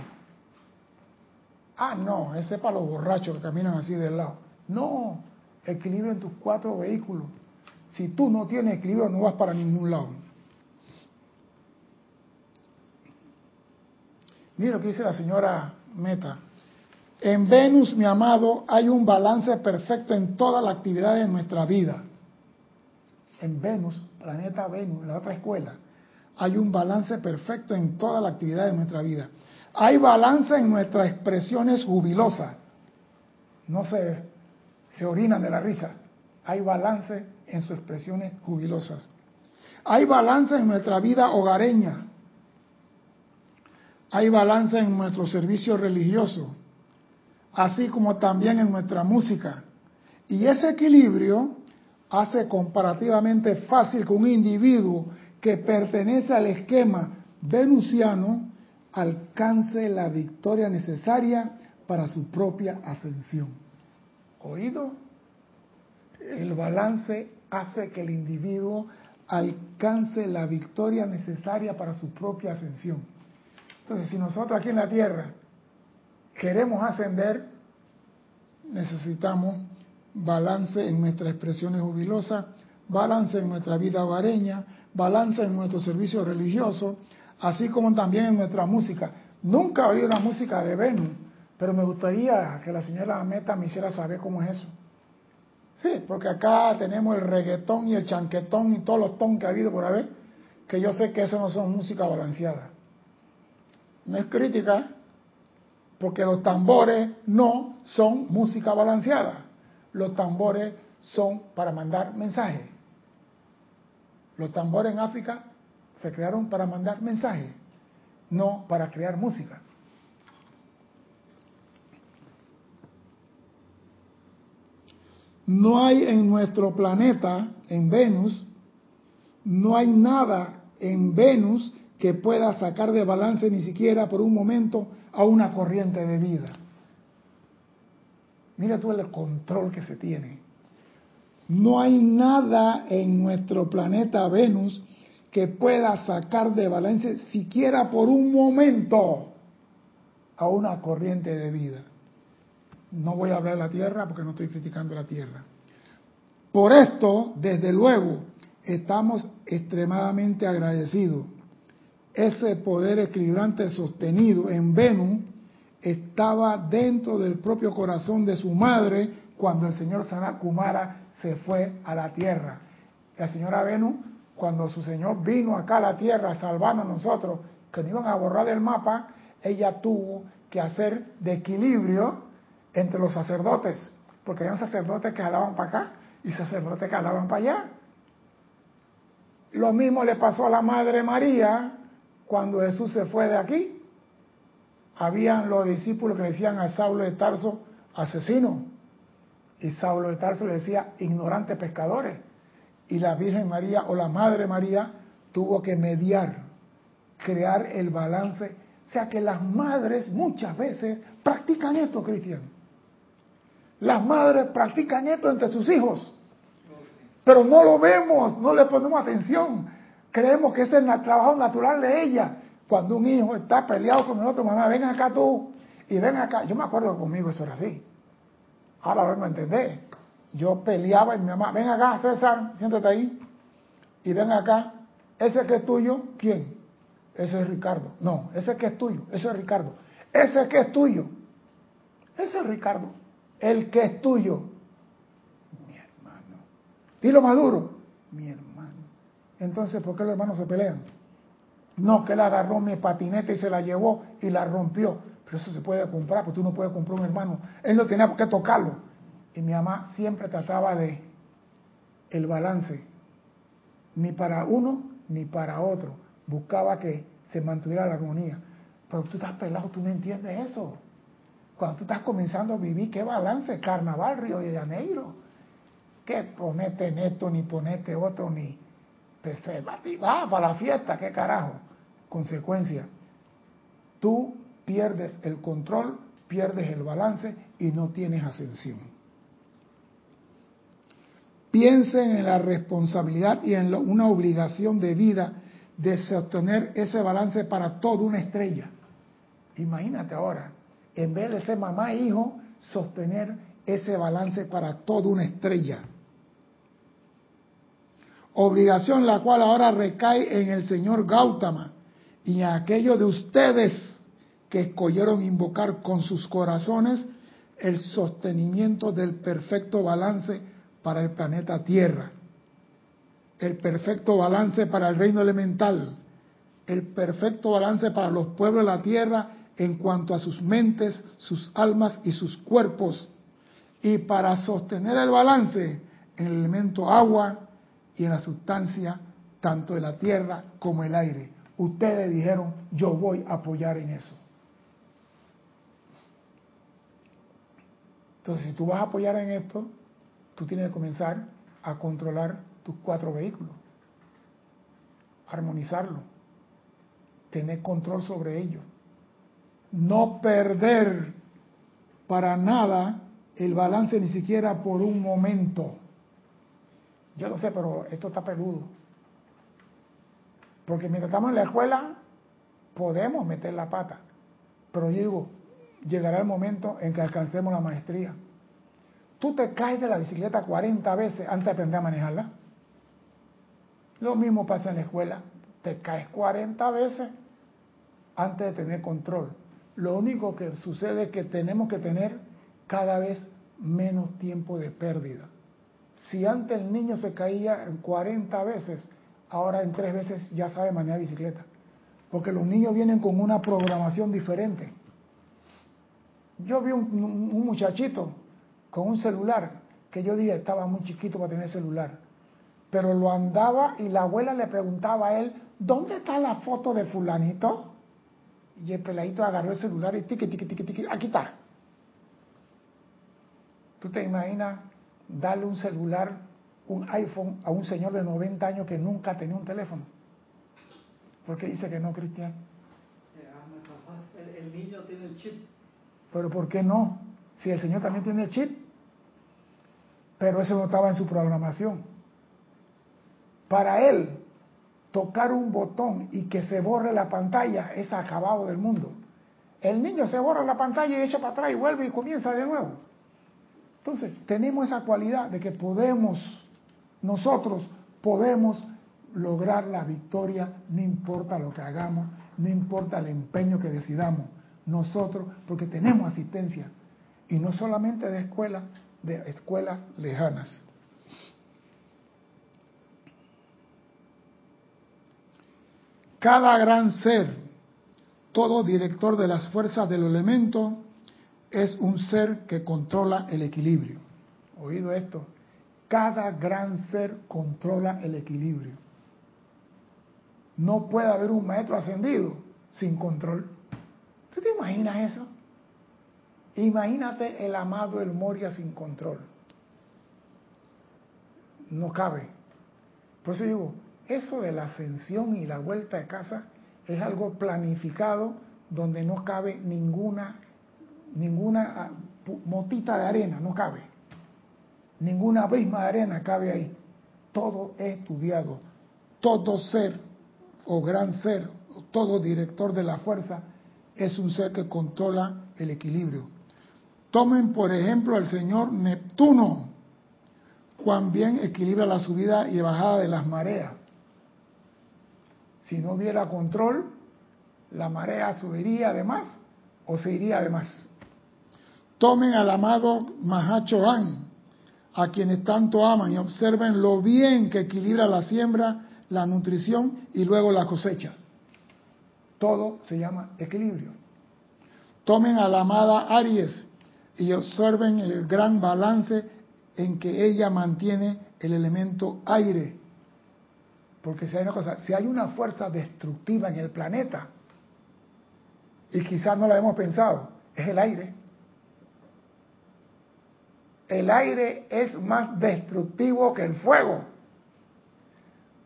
Ah, no, ese es para los borrachos que caminan así de lado. No, equilibrio en tus cuatro vehículos. Si tú no tienes equilibrio, no vas para ningún lado. Mira lo que dice la señora Meta. En Venus, mi amado, hay un balance perfecto en toda la actividad de nuestra vida. En Venus, planeta Venus, en la otra escuela, hay un balance perfecto en toda la actividad de nuestra vida. Hay balance en nuestras expresiones jubilosas. No se, se orinan de la risa. Hay balance en sus expresiones jubilosas. Hay balance en nuestra vida hogareña. Hay balance en nuestro servicio religioso, así como también en nuestra música. Y ese equilibrio hace comparativamente fácil que un individuo que pertenece al esquema venusiano alcance la victoria necesaria para su propia ascensión. ¿Oído? El balance hace que el individuo alcance la victoria necesaria para su propia ascensión. Entonces, si nosotros aquí en la Tierra queremos ascender, necesitamos balance en nuestras expresiones jubilosas, balance en nuestra vida hogareña, balance en nuestro servicio religioso, así como también en nuestra música. Nunca oí una música de Venus, pero me gustaría que la señora Meta me hiciera saber cómo es eso. Sí, porque acá tenemos el reggaetón y el chanquetón y todos los ton que ha habido por haber, que yo sé que eso no son música balanceada. No es crítica, porque los tambores no son música balanceada. Los tambores son para mandar mensajes. Los tambores en África se crearon para mandar mensajes, no para crear música. No hay en nuestro planeta, en Venus, no hay nada en Venus que pueda sacar de balance ni siquiera por un momento a una corriente de vida. Mira tú el control que se tiene. No hay nada en nuestro planeta Venus que pueda sacar de balance siquiera por un momento a una corriente de vida. No voy a hablar de la Tierra porque no estoy criticando la Tierra. Por esto, desde luego, estamos extremadamente agradecidos. Ese poder equilibrante sostenido en Venus estaba dentro del propio corazón de su madre cuando el señor Sanat Kumara se fue a la Tierra. La señora Venus, cuando su señor vino acá a la Tierra a salvarnos a nosotros, que nos iban a borrar del mapa, ella tuvo que hacer de equilibrio entre los sacerdotes, porque había sacerdotes que jalaban para acá y sacerdotes que jalaban para allá. Lo mismo le pasó a la Madre María cuando Jesús se fue de aquí. Habían los discípulos que decían a Saulo de Tarso asesino. Y Saulo de Tarso le decía ignorantes pescadores. Y la Virgen María o la Madre María tuvo que mediar, crear el balance. O sea que las madres muchas veces practican esto, Cristian. Las madres practican esto entre sus hijos. Pero no lo vemos, no le ponemos atención. Creemos que ese es el trabajo natural de ella. Cuando un hijo está peleado con el otro, mamá, ven acá tú. Y ven acá, yo me acuerdo conmigo eso era así. Ahora lo vengo a entender. Yo peleaba y mi mamá, ven acá, César, siéntate ahí. Y ven acá, ese que es tuyo, ¿quién? Ese es Ricardo. No, ese que es tuyo, ese es Ricardo. Ese que es tuyo, ese es Ricardo. El que es tuyo, mi hermano. Dilo más duro, mi hermano. Entonces, ¿por qué los hermanos se pelean? No, que él agarró mi patineta y se la llevó y la rompió. Pero eso se puede comprar, porque tú no puedes comprar un hermano. Él no tenía por qué tocarlo. Y mi mamá siempre trataba de el balance. Ni para uno ni para otro. Buscaba que se mantuviera la armonía. Pero tú estás pelado, tú no entiendes eso. Cuando tú estás comenzando a vivir, ¿qué balance? Carnaval, Río de Janeiro. ¿Qué ponete en esto, ni ponete otro, ni va para la fiesta, ¿qué carajo? Consecuencia, tú pierdes el control, pierdes el balance y no tienes ascensión. Piensen en la responsabilidad y en una obligación de vida de sostener ese balance para toda una estrella. Imagínate ahora, en vez de ser mamá e hijo, sostener ese balance para toda una estrella obligación la cual ahora recae en el señor Gautama y en aquellos de ustedes que escogieron invocar con sus corazones el sostenimiento del perfecto balance para el planeta Tierra, el perfecto balance para el reino elemental, el perfecto balance para los pueblos de la Tierra en cuanto a sus mentes, sus almas y sus cuerpos, y para sostener el balance en el elemento agua, y en la sustancia tanto de la tierra como el aire. Ustedes dijeron, yo voy a apoyar en eso. Entonces, si tú vas a apoyar en esto, tú tienes que comenzar a controlar tus cuatro vehículos, armonizarlo, tener control sobre ellos, no perder para nada el balance ni siquiera por un momento. Yo no sé, pero esto está peludo. Porque mientras estamos en la escuela, podemos meter la pata. Pero digo, llegará el momento en que alcancemos la maestría. Tú te caes de la bicicleta 40 veces antes de aprender a manejarla. Lo mismo pasa en la escuela. Te caes 40 veces antes de tener control. Lo único que sucede es que tenemos que tener cada vez menos tiempo de pérdida. Si antes el niño se caía 40 veces, ahora en tres veces ya sabe manejar bicicleta. Porque los niños vienen con una programación diferente. Yo vi un, muchachito con un celular que yo dije estaba muy chiquito para tener celular. Pero lo andaba y la abuela le preguntaba a él, ¿dónde está la foto de fulanito? Y el peladito agarró el celular y tiqui, tiqui, tiqui, tiqui, aquí está. ¿Tú te imaginas darle un celular, un iPhone a un señor de 90 años que nunca tenía un teléfono. ¿Por qué dice que no, Cristian? El, niño tiene el chip. Pero ¿por qué no? Si el señor también tiene el chip. Pero eso no estaba en su programación. Para él, tocar un botón y que se borre la pantalla es acabado del mundo. El niño se borra la pantalla y echa para atrás y vuelve y comienza de nuevo. Entonces, tenemos esa cualidad de que podemos, nosotros podemos lograr la victoria, no importa lo que hagamos, no importa el empeño que decidamos, nosotros, porque tenemos asistencia, y no solamente de escuelas, de escuelas lejanas. Cada gran ser, todo director de las fuerzas del elemento, es un ser que controla el equilibrio. Oído esto, cada gran ser controla el equilibrio. No puede haber un maestro ascendido sin control. ¿Tú te imaginas eso? Imagínate el amado El Moria sin control. No cabe. Por eso digo, eso de la ascensión y la vuelta de casa es algo planificado donde no cabe ninguna ninguna ah, motita de arena, no cabe. Ninguna abisma de arena cabe ahí. Todo es estudiado. Todo ser o gran ser, todo director de la fuerza es un ser que controla el equilibrio. Tomen por ejemplo al señor Neptuno, cuán bien equilibra la subida y bajada de las mareas. Si no hubiera control, la marea subiría además o se iría además. Tomen al amado Mahachohan, a quienes tanto aman, y observen lo bien que equilibra la siembra, la nutrición y luego la cosecha. Todo se llama equilibrio. Tomen a la amada Aries y observen el gran balance en que ella mantiene el elemento aire. Porque si hay una cosa, si hay una fuerza destructiva en el planeta, y quizás no la hemos pensado, es el aire. El aire es más destructivo que el fuego.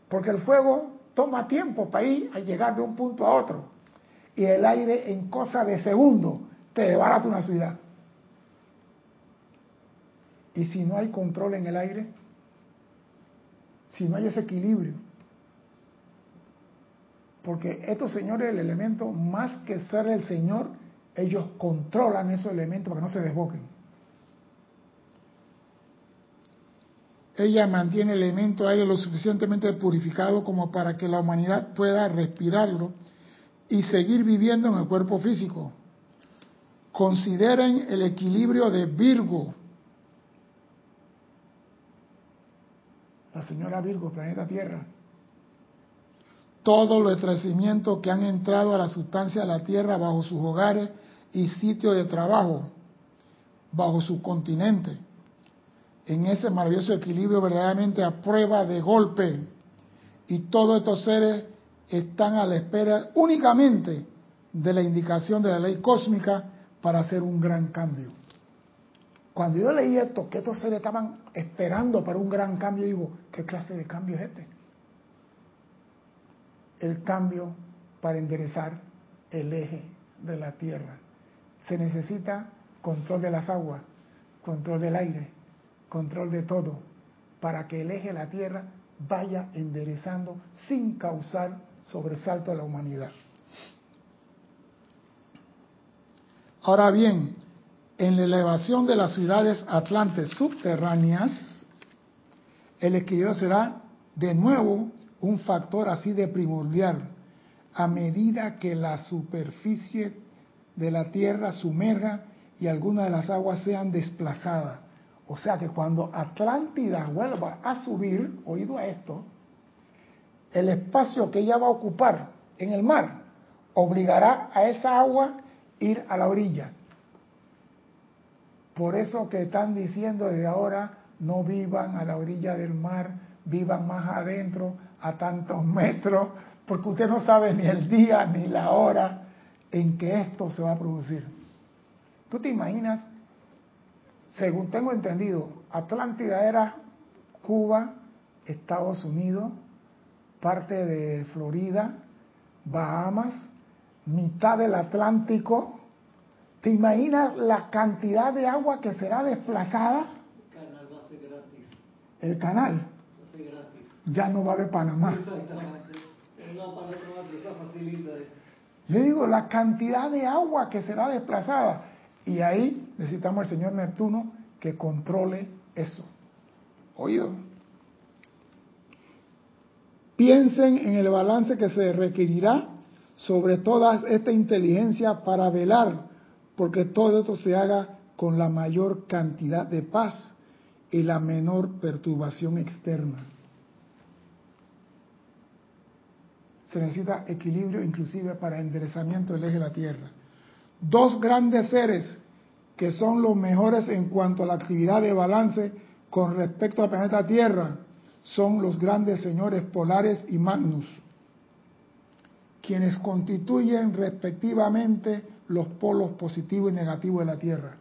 Porque el fuego toma tiempo para ir a llegar de un punto a otro. Y el aire en cosa de segundo te desbarata una ciudad. Y si no hay control en el aire, si no hay ese equilibrio, porque estos señores, el elemento, más que ser el Señor, ellos controlan esos elementos para que no se desboquen. Ella mantiene el elemento aire lo suficientemente purificado como para que la humanidad pueda respirarlo y seguir viviendo en el cuerpo físico. Consideren el equilibrio de Virgo, la señora Virgo, planeta Tierra. Todos los estremecimientos que han entrado a la sustancia de la Tierra bajo sus hogares y sitios de trabajo, bajo su continente, en ese maravilloso equilibrio verdaderamente a prueba de golpe. Y todos estos seres están a la espera únicamente de la indicación de la ley cósmica para hacer un gran cambio. Cuando yo leí esto, que estos seres estaban esperando para un gran cambio, digo, ¿qué clase de cambio es este? El cambio para enderezar el eje de la Tierra. Se necesita control de las aguas, control del aire, control de todo, para que el eje de la Tierra vaya enderezando sin causar sobresalto a la humanidad. Ahora bien, en la elevación de las ciudades atlantes subterráneas, el equilibrio será de nuevo un factor así de primordial a medida que la superficie de la Tierra sumerja y algunas de las aguas sean desplazadas. O sea que cuando Atlántida vuelva a subir, oído a esto, el espacio que ella va a ocupar en el mar obligará a esa agua ir a la orilla. Por eso que están diciendo desde ahora, no vivan a la orilla del mar, vivan más adentro, a tantos metros, porque usted no sabe ni el día ni la hora en que esto se va a producir. ¿Tú te imaginas? Según tengo entendido, Atlántida era Cuba, Estados Unidos, parte de Florida, Bahamas, mitad del Atlántico, ¿Te imaginas la cantidad de agua que será desplazada? El canal va a ser gratis. El canal Va a ser gratis. ya no va de Panamá. Exactamente. Una para otra empresa facilita. eh. Yo digo, la cantidad de agua que será desplazada. Y ahí necesitamos al señor Neptuno que controle eso. Oído. Piensen en el balance que se requerirá sobre toda esta inteligencia para velar porque todo esto se haga con la mayor cantidad de paz y la menor perturbación externa. Se necesita equilibrio inclusive para enderezamiento del eje de la Tierra. Dos grandes seres que son los mejores en cuanto a la actividad de balance con respecto al planeta Tierra son los grandes señores Polares y Magnus, quienes constituyen respectivamente los polos positivos y negativos de la Tierra.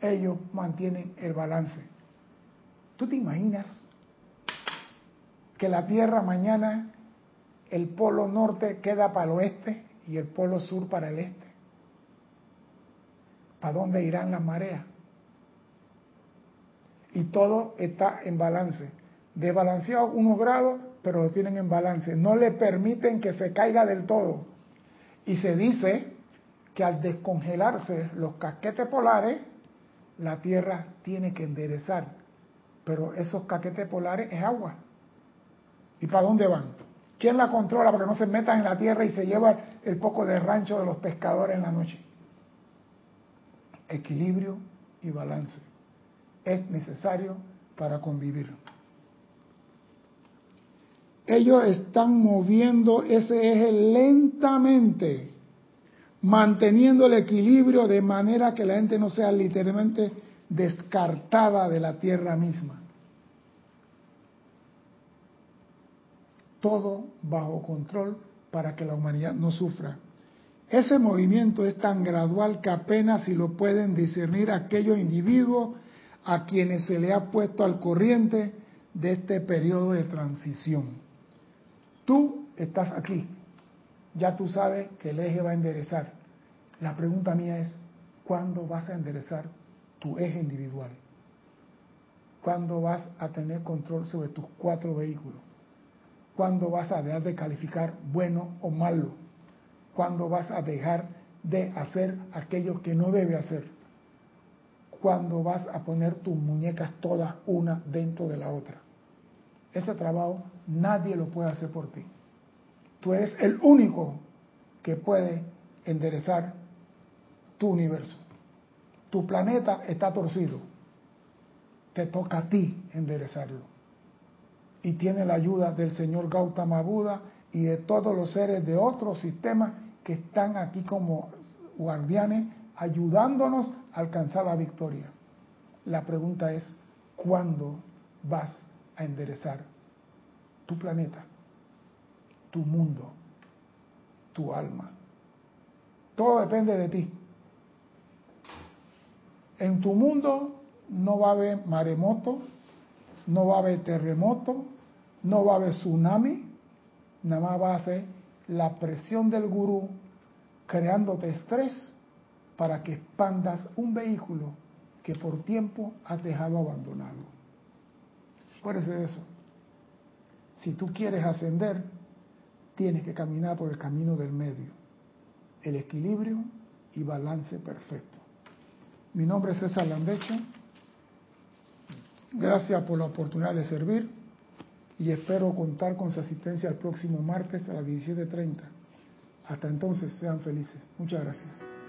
Ellos mantienen el balance. ¿Tú te imaginas que la Tierra mañana el polo norte queda para el oeste y el polo sur para el este? ¿Para dónde irán las mareas? Y todo está en balance. Desbalanceado unos grados, pero lo tienen en balance. No le permiten que se caiga del todo. Y se dice que al descongelarse los casquetes polares, la Tierra tiene que enderezar. Pero esos casquetes polares es agua. ¿Y para dónde van? ¿Quién la controla para que no se metan en la Tierra y se lleva el poco de rancho de los pescadores en la noche? Equilibrio y balance. Es necesario para convivir. Ellos están moviendo ese eje lentamente manteniendo el equilibrio de manera que la gente no sea literalmente descartada de la tierra misma. Todo bajo control para que la humanidad no sufra. Ese movimiento es tan gradual que apenas si lo pueden discernir aquellos individuos a quienes se le ha puesto al corriente de este periodo de transición. Tú estás aquí, ya tú sabes que el eje va a enderezar. La pregunta mía es, ¿cuándo vas a enderezar tu eje individual? ¿Cuándo vas a tener control sobre tus cuatro vehículos? ¿Cuándo vas a dejar de calificar bueno o malo? ¿Cuándo vas a dejar de hacer aquello que no debe hacer? ¿Cuándo vas a poner tus muñecas todas una dentro de la otra? Ese trabajo nadie lo puede hacer por ti. Tú eres el único que puede enderezar tu universo. Tu planeta está torcido. Te toca a ti enderezarlo. Y tiene la ayuda del señor Gautama Buda y de todos los seres de otros sistemas que están aquí como guardianes ayudándonos a alcanzar la victoria. La pregunta es, ¿cuándo vas a enderezar tu planeta? tu mundo, tu alma. Todo depende de ti. En tu mundo no va a haber maremoto, no va a haber terremoto, no va a haber tsunami, nada más va a ser la presión del gurú creándote estrés para que expandas un vehículo que por tiempo has dejado abandonado. Acuérdese de eso. Si tú quieres ascender, tienes que caminar por el camino del medio, el equilibrio y balance perfecto. Mi nombre es César Landecho. Gracias por la oportunidad de servir y espero contar con su asistencia el próximo martes a las 17.30. Hasta entonces, sean felices. Muchas gracias.